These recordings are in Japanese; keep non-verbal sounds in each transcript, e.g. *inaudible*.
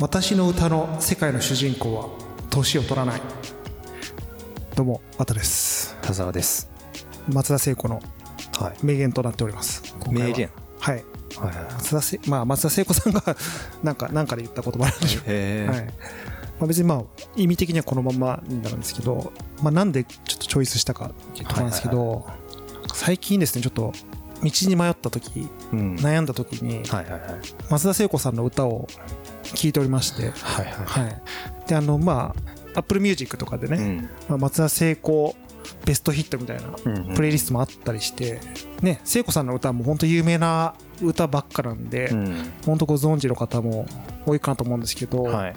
私の歌の世界の主人公は年を取らない。どうもあたです。田沢です。松田聖子のはい。名言となっております。は。名言？はい。はいはい松田せまあ松田聖子さんが *laughs* なんかなんかで言った言葉なんでしょう。へはい。まあ、別にまあ意味的にはこのままになるんですけど、まあ、なんでちょっとチョイスしたかっていうところなんですけど、最近ですねちょっと道に迷った時うん。悩んだ時にはいはいはい。松田聖子さんの歌を聴いておりまして、はいはい。はい、であのまあ Apple Music とかでね、うん。まあ、松田聖子ベストヒットみたいなうんプレイリストもあったりして、ね、聖子さんの歌も本当有名な歌ばっかなんで、うん。本当ご存知の方も多いかなと思うんですけど、はい。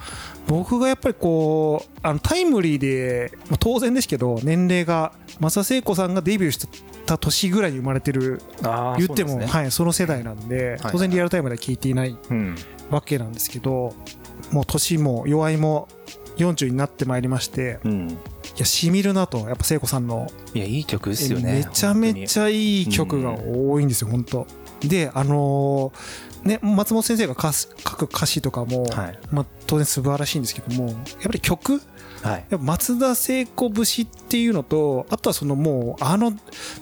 僕がやっぱりこうあのタイムリーで、まあ、当然ですけど年齢が松田聖子さんがデビューした年ぐらいに生まれてる言ってもそね。はい、その世代なんではい。当然リアルタイムでは聞いていないうんわけなんですけどもう年も弱いも40になってまいりましてうん。いやしみるなとやっぱ聖子さんの。いやいい曲ですよねめちゃめちゃいい曲が多いんですよ、本当。であのーね松本先生が書く歌詞とかも、はい。まあ、当然素晴らしいんですけどもやっぱり曲？はい。やっぱ松田聖子節っていうのとあとはそのもうあの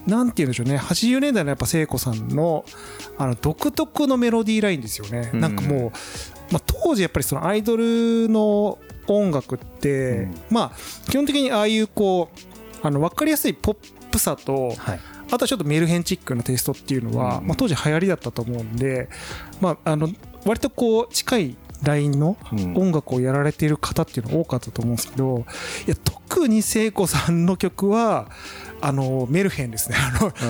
なんて言うんでしょうね80年代のやっぱ聖子さんのあの独特のメロディーラインですよね、うん。なんかもう、まあ、当時やっぱりそのアイドルの音楽って、うん。まあ基本的にああいうこうあの分かりやすいポップさとはいあとはちょっとメルヘンチックなテイストっていうのは、うん。まあ、当時流行りだったと思うんで、まあ、あの割とこう近いラインのうん。音楽をやられている方っていうの多かったと思うんですけどいや特に聖子さんの曲はあのメルヘンですね。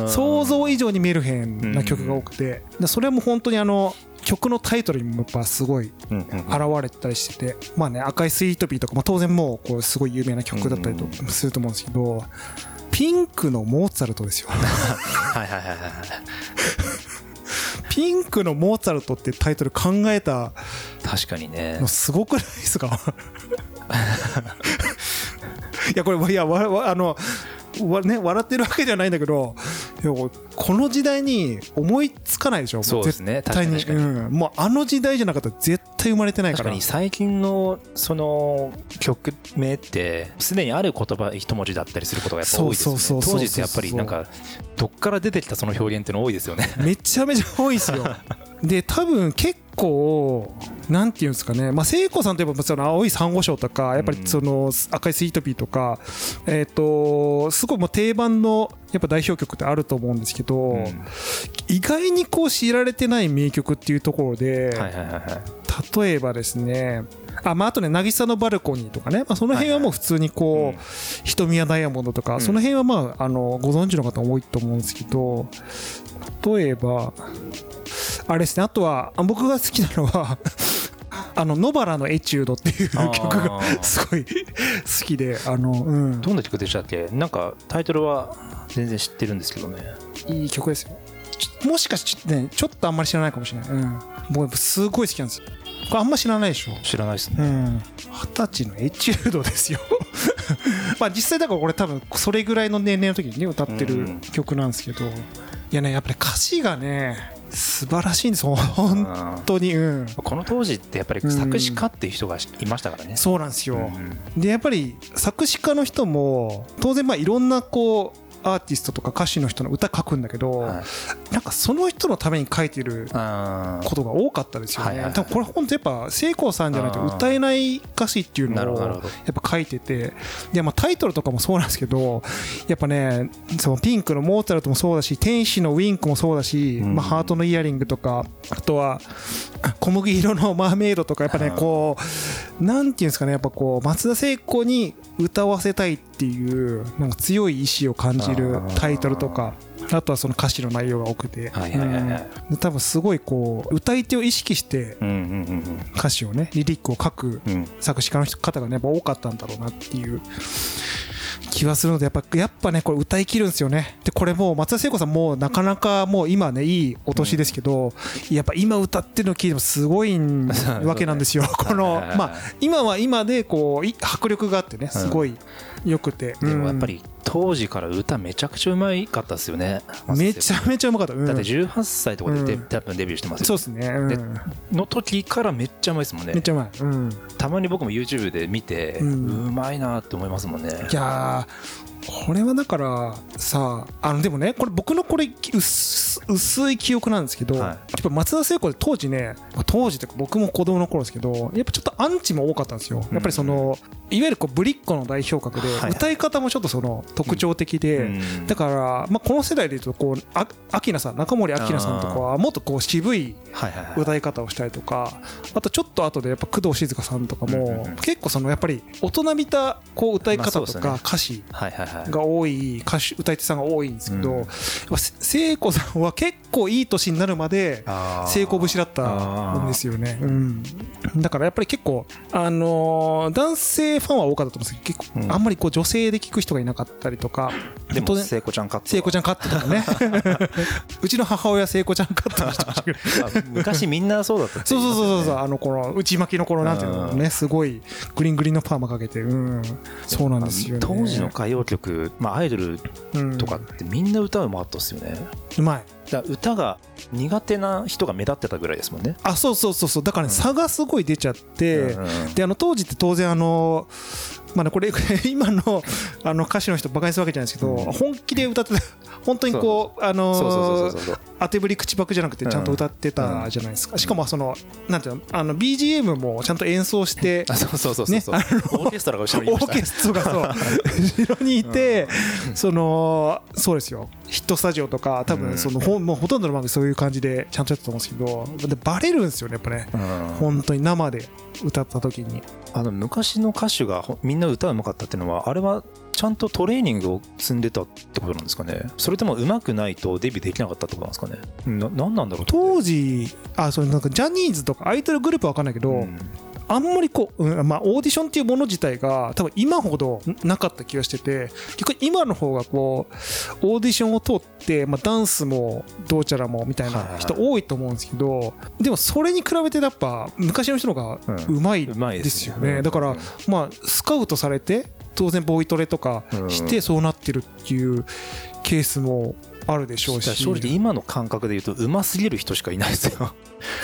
想像以上にメルヘンな曲が多くて。でそれも本当にあの曲のタイトルにもやっぱすごい現れてたりしててまあね赤いスイートピーとか、まあ、当然もうこうすごい有名な曲だったりとすると思うんですけどピンクのモーツァルトですよ。はいはいはいはいピンクのモーツァルトってタイトル考えた確かにね。のすごくないですか？*laughs* いやこれいやわわあのわね笑ってるわけじゃないんだけどこの時代に思いつかないでしょ？そうですね。絶対に。確かに確うん、もうあの時代じゃなかったら絶対生まれてないか確からに最近のその曲名ってすでにある言葉一文字だったりすることがやっぱ多いですよね。そうそうそうそう当時ってやっぱりなんかどっから出てきたその表現っていうの多いですよね。めちゃめちゃ多いですよ *laughs* で多分結構なんていうんですかね。まあ聖子さんといえばその青い珊瑚礁とかやっぱりその赤いスイートピーとかえっ、とすごいもう定番のやっぱ代表曲ってあると思うんですけど、うん。意外にこう知られてない名曲っていうところで、例えばですねあ,、まあ、あとね「渚のバルコニー」とかね、まあ、その辺はもう普通にこう、うん。瞳やダイヤモンドとか、うん。その辺はまああのご存知の方多いと思うんですけど例えばあれですね。あとはあ僕が好きなのは *laughs* あの野原のエチュードっていう曲がすごい *laughs* 好きであの、うん、どんな曲でしたっけ？なんかタイトルは全然知ってるんですけどね。いい曲ですよ。もしかしてねちょっとあんまり知らないかもしれない、うん、僕すごい好きなんですよ。これあんま知らないでしょ。知らないですね。うん。二十歳のエチュードですよ。*laughs* まあ実際だからこれ多分それぐらいの年齢の時にね歌ってるうん。曲なんですけど。いやねやっぱり歌詞がね素晴らしいんです。よ本当に。うん。この当時ってやっぱり作詞家っていう人がいましたからね。そうなんですよ。うん。でやっぱり作詞家の人も当然まあいろんなこうアーティストとか歌手の人の歌書くんだけど、はい。なんかその人のために書いてることが多かったですよね。はい多分これ本当やっぱ聖子さんじゃないと歌えない歌詞っていうのをやっぱ書いててでまあタイトルとかもそうなんですけどやっぱねそのピンクのモーツァルトもそうだし天使のウィンクもそうだし、うん。まあ、ハートのイヤリングとかあとは小麦色のマーメイドとかやっぱねこうなんていうんですかねやっぱこう松田聖子に歌わせたいっていうなんか強い意志を感じるタイトルとかあとはその歌詞の内容が多くて、多分すごいこう歌い手を意識して歌詞をねリリックを書く作詞家の方がねやっぱ多かったんだろうなっていう気はするのでやっぱやっぱねこれ歌い切るんですよね。でこれもう松田聖子さんもうなかなかもう今ねいいお年ですけど、やっぱ今歌ってるの聞いてもすごいわけなんですよ。このまあ今は今でこうい迫力があってねすごいよくて、でもやっぱりり当時から歌めちゃくちゃうまいかったですよね。めちゃめちゃうまかった、うん、だって18歳とかでデ,、うん。多分デビューしてますよそうですね、うん。での時からめっちゃうまいですもんね。めっちゃうまい、うん、たまに僕も YouTube で見て、ううんまいなって思いますもんね。いやーこれはだからさあのでもねこれ僕のこれ薄薄い記憶なんですけど、はい。やっぱ松田聖子で当時ね当時とか僕も子供の頃ですけどやっぱちょっとアンチも多かったんですよ。やっぱりその、いわゆるこうぶりっ子の代表格で、はい。はい歌い方もちょっとその特徴的で、うん。だから、まあ、この世代でいうとこうあ明菜さん中森明菜さんとかはもっとこう渋い歌い方をしたりとかあとちょっと後でやっぱ工藤静香さんとかうんうんもうん。結構そのやっぱり大人びたこう歌い方とか歌詞はいはいはいが多い歌手歌い手さんが多いんですけど、聖子さんは結構いい年になるまであー。成功節だったんですよね、うん、だからやっぱり結構、あのー男性ファンは多かったと思うんですけど結構、うん。あんまりこう女性で聞く人がいなかったりとかでも聖子ちゃんカット。聖子ちゃんカットとかね。*laughs* うちの母親聖子ちゃんカットにしてましたけど。あ昔みんなそうだったってそうそうそうそうあのこの内巻きの頃なんていうのねすごいグリングリンのパーマかけてうん。そうなんですよね。当時の歌謡曲、まあ、アイドルうん。とかってみんな歌うまかったっすよね。うまいだ歌が苦手な人が目立ってたぐらいですもんね。あそうそうそうそう。だからねうん。差がすごい出ちゃってであの当時って当然あのまあねこれ *laughs* 今のあの歌手の人バカにするわけじゃないですけどうん。本気で歌ってた本当にこうあの当てぶり口パクじゃなくてちゃんと歌ってたじゃないですか。しかもそのなんていうのあの BGM もちゃんと演奏してあ *laughs* そうそうそうそうそう、ねオーケストラが後ろにいオーましたケストラがそう *laughs* 後ろにいて、そのそうですよヒットスタジオとか多うん。分そのほんもうほとんどの番組そういう感じでちゃんとやってたと思うんですけどでバレるんですよねやっぱね。うん。本当に生で歌った時に。あの昔の歌手がほみんな歌うまかったっていうのはあれはちゃんとトレーニングを積んでたってことなんですかね。それとも上手くないとデビューできなかったってことなんですかね。な何なんだろう当時あそれなんかジャニーズとかアイドルグループは分かんないけど、うんあんまりこう、うんまあ、オーディションっていうもの自体が多分今ほどなかった気がしてて結構今の方がこうオーディションを通って、まあ、ダンスもどうちゃらもみたいな人多いと思うんですけどでもそれに比べてやっぱ昔の人の方がうまいですよね。うんだからまあスカウトされて当然ボイトレとかしてそうなってるっていうケースもあるでしょうし。正直今の感覚で言うとうますぎる人しかいないですよ、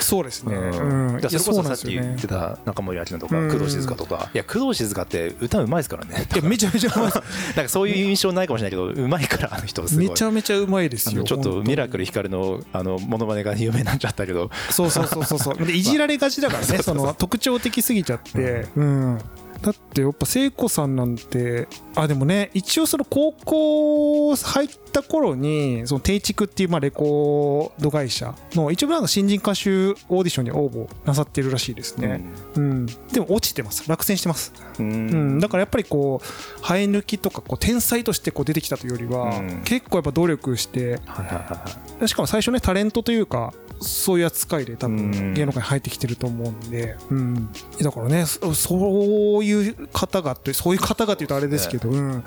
そうですね、うん。うん、それこそさっき言ってた中森明菜とかうん。工藤静香とか。いや工藤静香って歌うまいですからね。いやめちゃめちゃうまい。*laughs* なんかそういう印象ないかもしれないけどうまいからあの人すごい。めちゃめちゃうまいですよ。あのちょっとミラクル光のあのモノマネが有名になっちゃったけど。そうそうそうそうそう。でいじられがちだからね *laughs* その特徴的すぎちゃって。うんだってやっぱ聖子さんなんてあでもね一応その高校入った頃にその定畜っていうまあレコード会社の一応なんか新人歌手オーディションに応募なさってるらしいですね、うん。でも落ちてます。落選してます、ううんん、だからやっぱりこう生え抜きとかこう天才としてこう出てきたというよりは、うん。結構やっぱ努力してはいはいはいはい。しかも最初ねタレントというかそういう扱いで多うん。分芸能界に入ってきてると思うんで、うん、だからねそそういう方がってそういう方がっていうとあれですけど、うん、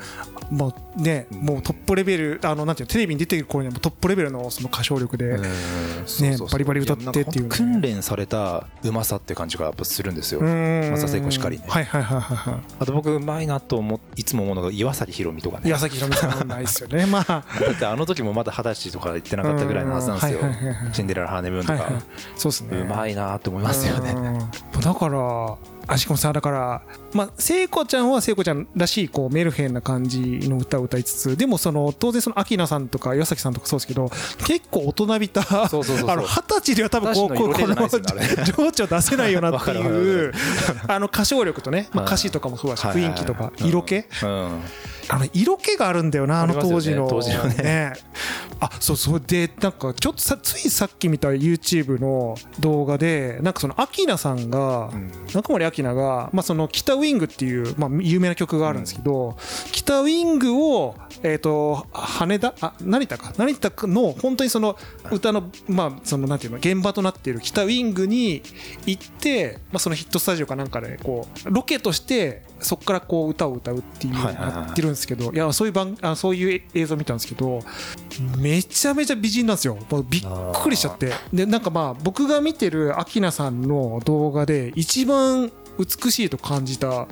まあねもうトップレベルあのなんていうのテレビに出てる頃にはトップレベルのその歌唱力で、ねバリバリ歌ってっていうね。訓練されたうまさって感じがやっぱするんですよ、うん。松田聖子しかりね。はいはいはいはいはい。あと僕うまいなと思いつも思うのが岩崎宏美とかね。岩崎宏美さんないですよね。まあ。*laughs* だってあの時もまだ二十歳とか言ってなかったぐらいのはずなんですよ。シンデレラハーネムーンとか、はいはい。そうですね。うまいなって思いますよね。うん。だからあしかもさだからまあ聖子ちゃんは聖子ちゃんらしいこうメルヘンな感じの歌を歌いつつでもその当然その明菜さんとか岩崎さんとかそうですけど結構大人びた二十歳では多分こうこの情緒出せないよなっていう *laughs* るあの歌唱力とねまあうん歌詞とかもそうだし雰囲気とかうん。色気。うんあの色気があるんだよなあの当時の。ね。あそうそうでなんかちょっとさついさっき見た YouTube の動画でなんかそのアキナさんが、うん。中森明菜が、まあ、その北ウィングっていう、まあ、有名な曲があるんですけど、北ウィングを、えー、と羽田あ成田か？成田の本当にその歌の,、まあ、そのなんていうの現場となっている北ウィングに行って、まあ、そのヒットスタジオかなんかでこうロケとしてそこからこう歌を歌うっていうのやってるんですけどいやそういう番あそういう映像見たんですけどめちゃめちゃ美人なんですよ。もうびっくりしちゃって。でなんかまあ僕が見てるアキナさんの動画で一番美しいと感じた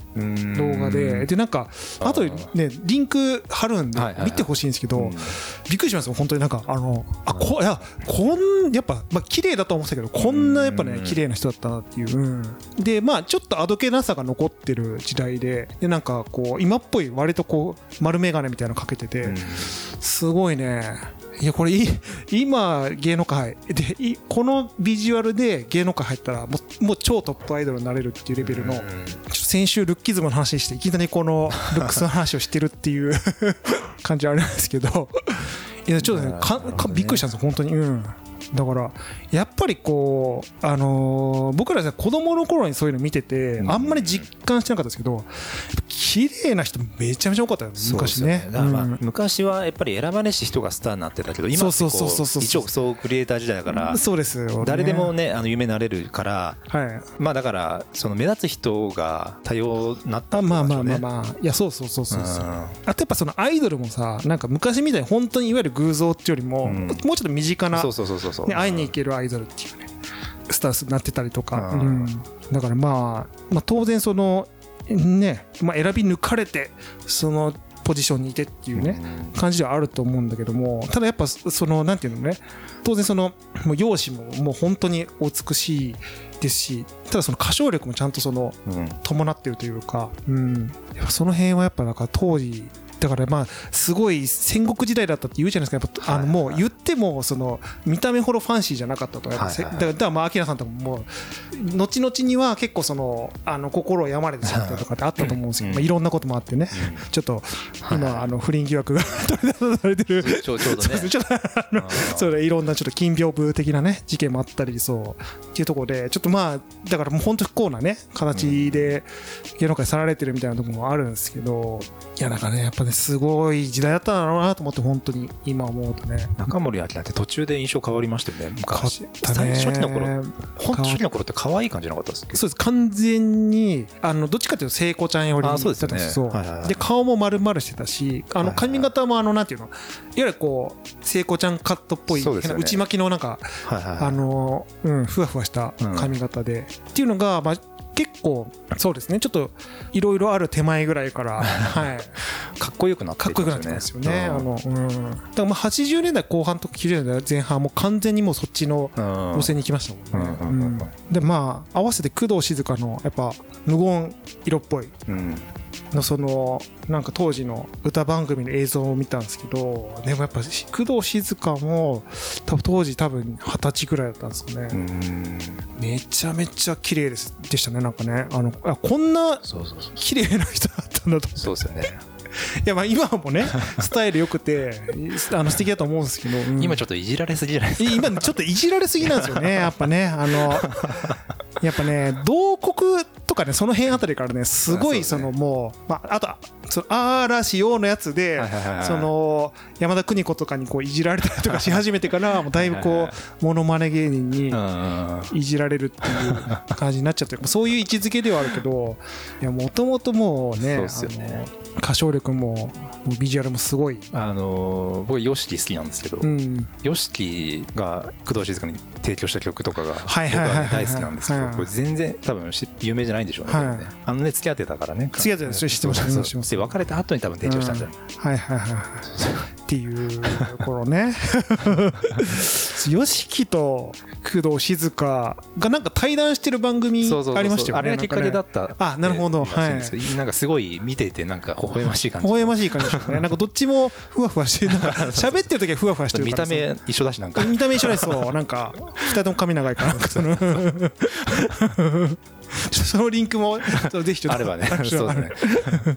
動動画ででなんかあとねリンク貼るんで見てほしいんですけど、びっくりしますよ本当に。なんかあのあこいやこんやっぱまあ綺麗だと思ってたけどこんなやっぱねうん。綺麗な人だったなっていう、うん。でまあちょっとあどけなさが残ってる時代ででなんかこう今っぽい割とこう丸眼鏡みたいなのかけてて、すごいねいやこれい今芸能界でいこのビジュアルで芸能界入ったらもうもう超トップアイドルになれるっていうレベルの先週ルッキズムの話していきなりこの *laughs* ルックスの話をしてるっていう感じはあるんですけどいやちょっとねかかびっくりしたんですよ本当に。うん。だからやっぱりこうあのー僕ら子供の頃にそういうの見ててうん。あんまり実感してなかったですけど綺麗な人めちゃめちゃ多かったよ昔ね。だからまあうん。昔はやっぱり選ばれし人がスターになってたけど今ってこそうそうそうクリエイター時代だからそうですよ、ね、誰でもねあの夢になれるからはい。まあだからその目立つ人が多様になったあまあまあまああまあいやそうそうそうそうそう。あとやっぱそのアイドルもさなんか昔みたいに本当にいわゆる偶像っていうよりも、うん。もうちょっと身近な、そうそうそうそうそう。ね、会いに行けるアイドルっていうねスタンスになってたりとか、うん。うん。だからまあ、まあ当然そのね、まあ、選び抜かれてそのポジションにいてっていうね、感じではあると思うんだけどもただやっぱそのなんていうのね当然そのもう容姿ももう本当にお美しいですしただその歌唱力もちゃんとその伴ってるというか、うん、その辺はやっぱなんか当時だからまあすごい戦国時代だったって言うじゃないですか。あのもう言ってもその見た目ほどファンシーじゃなかったと。はいはいだからだからまあ明さんとかももう後々には結構そのあの心を病まれてしまったりとかってあったと思うんですけど、うん。まあ、いろんなこともあってね。ちょっと今あの不倫疑惑が取り出されてる。ちょちょうどね。そうですねちょっとあのそれいろんなちょっと金屏風的なね事件もあったりそうっていうところでちょっとまあだからもう本当不幸なね形で芸能界去られてるみたいなところもあるんですけどいやなんかねやっぱねすごい時代だったんだろうなと思って本当に今思うとね。中森明菜って途中で印象変わりましたよね昔。ね。最初期の頃。ほんと初期の頃って可愛い感じなかったですそうです。完全にあのどっちかというと聖子ちゃんよりあそうですよね。だったんはいはいはい。で顔も丸々してたしあの髪型もあのなんていうのいわゆるこう聖子ちゃんカットっぽいね。内巻きのなんかはいはいはい。あのうんふわふわした髪型で。っていうのがまあ結構そうですね。ちょっといろいろある手前ぐらいから *laughs* はい。かっこよくなってかっこよくなってすよね。あうんのうん、だからまあ80年代後半とか90年代前半はもう完全にもうそっちのうん。路線に行きましたもんね。うん。うん。でまあ合わせて工藤静香のやっぱ無言色っぽい。うんのそのなんか当時の歌番組の映像を見たんですけどでもやっぱ工藤静香も多分当時多分二十歳ぐらいだったんですよね。うん。めちゃめちゃ綺麗ですでしたねなんかね。あのあこんな綺麗な人だったんだと。そうですよね。*laughs* いやまあ今もねスタイル良くて *laughs* あの素敵だと思うんですけど、うん。今ちょっといじられすぎじゃないですか今ちょっといじられすぎなんですよねやっぱねあのやっぱね同国とかねその辺あたりからねすごいあそのもう、まあ、あとその嵐用のやつでその山田邦子とかにこういじられたりとかし始めてからもうだいぶこうモノマネ芸人にうんいじられるっていう感じになっちゃってる。*laughs* そういう位置づけではあるけどいやもともともうねそうっすよね。あの歌唱力もビジュアルもすごい、あのー僕 YOSHIKI 好きなんですけどうん。YOSHIKI が工藤静香に提供した曲とかが僕は大好きなんですけどはいこれ全然多分し有名じゃないんでしょうね。あのね付き合ってたからね。付き合ってた知ってま知ってますで別れた後に多分提供したんじゃないはいはいはいはい。っていう頃ね。YOSHIKI と工藤静香がなんか対談してる番組ありましたよね。あれがきっかけだっったあなるほど。ってい。なんかすごい見ていてなんか微笑ましい感じ。微笑ましい感じでしたね。なんかどっちもふわふわしてなんか喋ってる時はふわふわしてる見た目一緒だしなんか。見た目一緒ですそう。なんか二人とも髪長いからなんかそのそのリンクもぜひちょっとあればね。*laughs* そうですね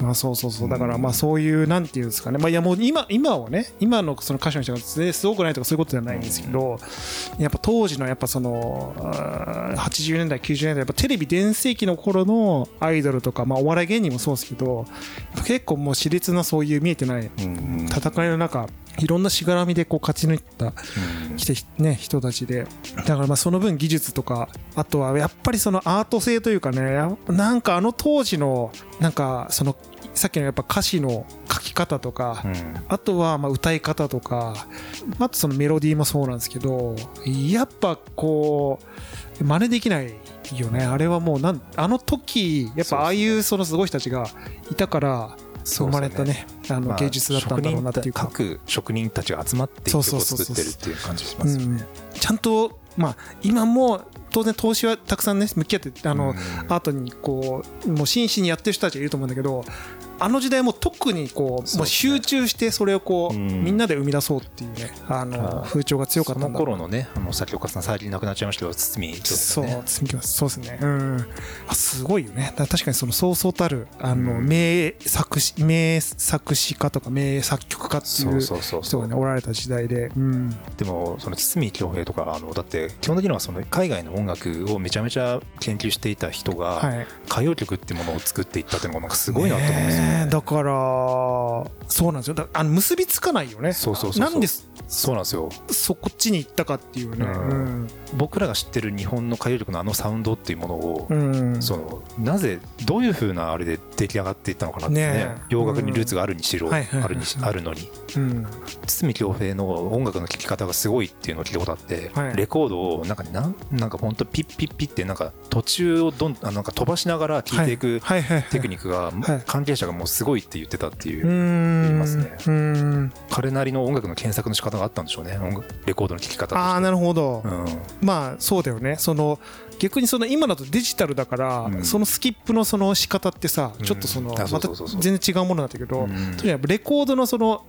まあそうそうそう。だからまあそういうなんていうんですかね。まあいやもう今今はね今のその歌手の人がねすごくないとかそういうことじゃないんですけどやっぱ当時のやっぱそのあー80年代90年代やっぱテレビ全盛期の頃のアイドルとかまあお笑い芸人もそうですけど結構もう熾烈なそういう見えてないうん。戦いの中いろんなしがらみでこう勝ち抜いた来てね人たちで。だからまあその分技術とかあとはやっぱりそのアート性というかねやなんかあの当時のなんかそのさっきのやっぱ歌詞の書き方とか、うん。あとはまあ歌い方とかあとそのメロディーもそうなんですけどやっぱこう真似できないよね。あれはもうなんあの時やっぱああいうそのすごい人たちがいたから生まれたねあのまあ芸術だったんだろうなっていうか、職人各職人たちが集まって一曲を作ってるっていう感じしますよね。ちゃんとまあ今も当然投資はたくさんね向き合ってあの、うん。アートにこうもう真摯にやってる人たちがいると思うんだけどあの時代も特にこうもう集中してそれをこう、うんみんなで生み出そうっていうねあの風潮が強かったそのんだろう頃のね、あの作曲家さん最近亡くなっちゃいましたけど、堤京そう、ね。積み木ます。そうですね。うん。あ、すごいよね。確かにそのそうそうたる、あの、うん名作詞、名作詞家とか名作曲家っていそううそうそうそう人がね、おられた時代で。うん。でもその堤恭平とかあのだって基本的にはその海外の音楽をめちゃめちゃ研究していた人がはい。歌謡曲っていうものを作っていったっていうのがなんかすごいなと思うんですよだから、そうなんですよ。だあの結びつかないよね。そうそうそうなんでそうなんですよそこっちに行ったかっていうね。うん僕らが知ってる日本の歌謡曲のあのサウンドっていうものを、うん。うん。そのなぜどういうふうなあれで出来上がっていったのかなってねねえ洋楽にルーツがあるにしろ、うんあるにしあるのにうん。堤恭平の音楽の聴き方がすごいっていうのを聞いたことあって、はいレコードをなんかなんなんか本当ピッピッピッってなんか途中をどんあなんか飛ばしながら聴いていく。テクニックがはい関係者がもうすごいって言ってたっていうう、ん。言いますね。うん。彼なりの音楽の検索の仕方があったんでしょうね。レコードの聴き方ああ、なるほど。うん。まあそうだよね。その逆にその今だとデジタルだから、うん。そのスキップのその仕方ってさうん。ちょっとそのまた全然違うものなんだけど、うん。とにかくレコードのその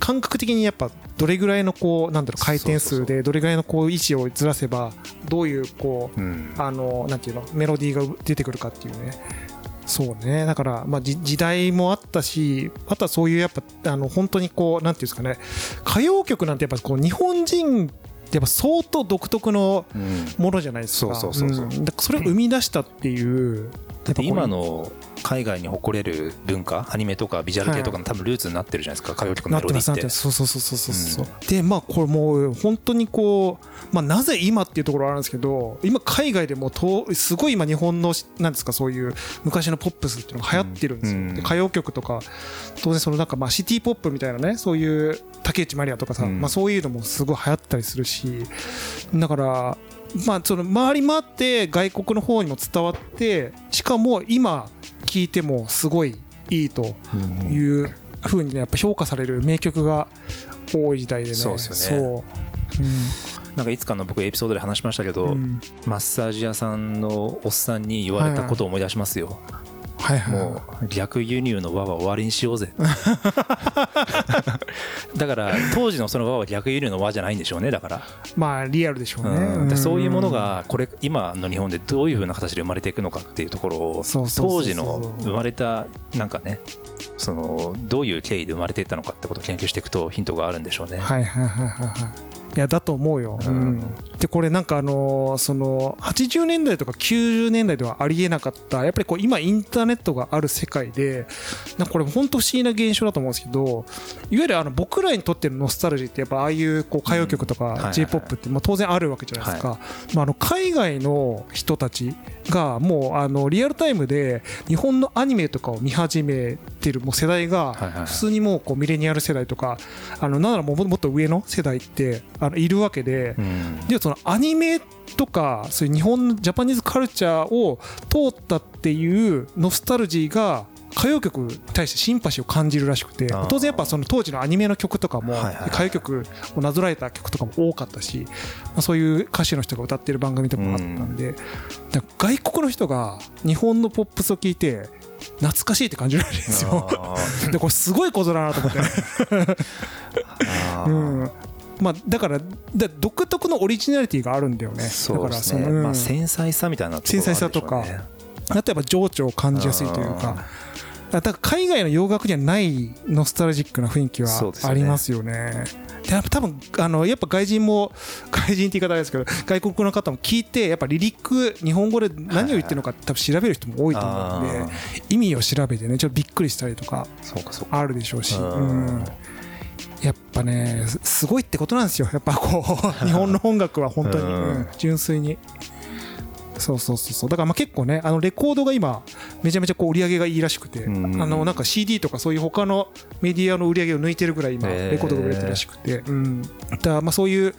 感覚的にやっぱどれぐらいのこうなんだろう回転数でどれぐらいのこう位置をずらせばどういうこううん。あのなんていうのメロディーが出てくるかっていうねそうねだからまあじ時代もあったしあとはそういうやっぱあの本当にこうなんていうんですかね歌謡曲なんてやっぱこう日本人ってやっぱ相当独特のうんものじゃないですか。そうそうそうそうんだからそれを生み出したっていう。だって今の海外に誇れる文化アニメとかビジュアル系とかの多分ルーツになってるじゃないですか。歌謡曲のメロディーって。そうそうそうそうそうそう、でまあこれもう本当にこうまあなぜ今っていうところはあるんですけど今海外でもとすごい今日本のなんですかそういう昔のポップスっていうのが流行ってるんですよ、うん。で歌謡曲とか当然そのなんかまあシティポップみたいなねそういう竹内まりやとかさ、うん。まあそういうのもすごい流行ったりするしだからまあその回り回って外国の方にも伝わってしかも今聞いてもすごいいいとうんいうふうにねやっぱ評価される名曲が多い時代でね。そうですよね。そう。なんかいつかの僕エピソードで話しましたけど、うん。うんマッサージ屋さんのおっさんに言われたことを思い出しますよ、はいはいもう逆輸入の輪は終わりにしようぜ。*laughs* だから当時のその輪は逆輸入の輪じゃないんでしょうねだから、まあリアルでしょうね、うん。でそういうものがこれ今の日本でどういうふうな形で生まれていくのかっていうところを当時の生まれたなんかねそのどういう経緯で生まれていったのかってことを研究していくとヒントがあるんでしょうね。はいはいはいはいはいいやだと思うよ、ううん。んでこれなんかあのーその80年代とか90年代ではありえなかった。やっぱりこう今インターネットがある世界でなんかこれ本当不思議な現象だと思うんですけどいわゆるあの僕らにとってのノスタルジーってやっぱああいうこう歌謡曲とか j p o p ってまあ当然あるわけじゃないですか、まあ、あの海外の人たちがもうあのリアルタイムで日本のアニメとかを見始めてるもう世代が普通にもうこうミレニアル世代とかあのなんならもうもっと上の世代ってあのいるわけでうん。でそのアニメとかそういう日本のジャパニーズカルチャーを通ったっていうノスタルジーが歌謡曲に対してシンパシーを感じるらしくて当然やっぱその当時のアニメの曲とかも歌謡曲をなぞらえた曲とかも多かったし、まあ、そういう歌手の人が歌ってる番組とかもあったんで、外国の人が日本のポップスを聞いて懐かしいって感じるんですよ。*laughs* でこれすごいことだなと思って。*laughs* うんまあ、だからだ独特のオリジナリティがあるんだよね。そうですね、だからその、うん。まあ、繊細さみたいな繊細さあとやっぱ情緒を感じやすいというか、だから海外の洋楽にはないノスタルジックな雰囲気はありますよね。でやっぱ多分あのやっぱ外人も *laughs* 外人って言い方ですけど外国の方も聞いてやっぱリリック日本語で何を言ってるのか多分調べる人も多いと思うんで、あ意味を調べてねちょっとびっくりしたりとか。あるでしょうし、うん。うんやっぱねすすごいってことなんですよ。やっぱこう *laughs* 日本の音楽は本当に、うん。うん純粋に。そうそうそうそう。だからまあ結構ねあのレコードが今めちゃめちゃこう売り上げがいいらしくて、うんあのなんか CD とかそういう他のメディアの売り上げを抜いてるぐらい今レコードが売れてるらしくて、うん、だまあそういう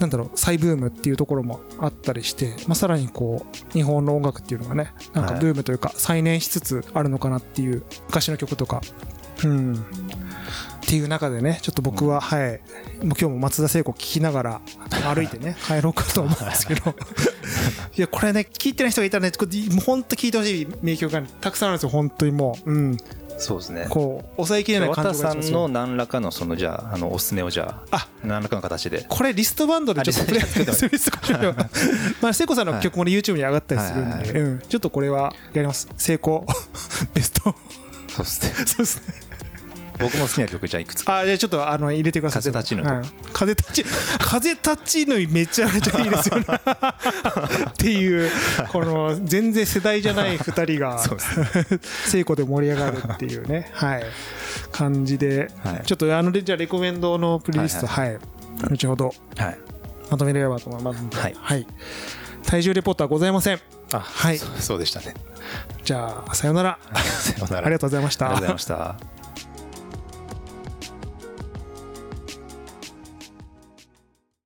なんだろう再ブームっていうところもあったりして、まあ、さらにこう日本の音楽っていうのがねなんかはい。ブームというか再燃しつつあるのかなっていう昔の曲とか、うん、っていう中でねちょっと僕は、はい。もう今日も松田聖子聴きながら歩いてね帰ろうかと思うんですけど。い。*laughs* やこれね聞いてない人がいたらね本当聞いてほしい名曲が、ね、たくさんあるんですよ本当にもう、うん、そうですね。こう抑えきれない感綿さん情がしますよ。の何らかのそのじゃああのおすすめをじゃああ。何らかの形で。これリストバンドでちょっとあプレイリストバンド。リストバンド。まあ聖子さんの曲もね YouTube に上がったりするんで、うん、ちょっとこれはやります。成功 *laughs* ベスト。そうですね。そうですね僕も好きな曲じゃあいくつか。あじゃあちょっとあの入れてください。風立ちぬ風立ち *laughs* 風立ちぬめちゃめちゃいいですよね。*laughs* っていうこの全然世代じゃない2人が *laughs* そうです。聖子で盛り上がるっていうね。はい。感じではい。ちょっとあのでじゃあレコメンドのプレイリストはい後ほどはい。まとめれればと思いますので。はい。はい。体重レポートはございません。あはい。そうそうでしたね。じゃあさようなら。さようなら。ありがとうございました。ありがとうございました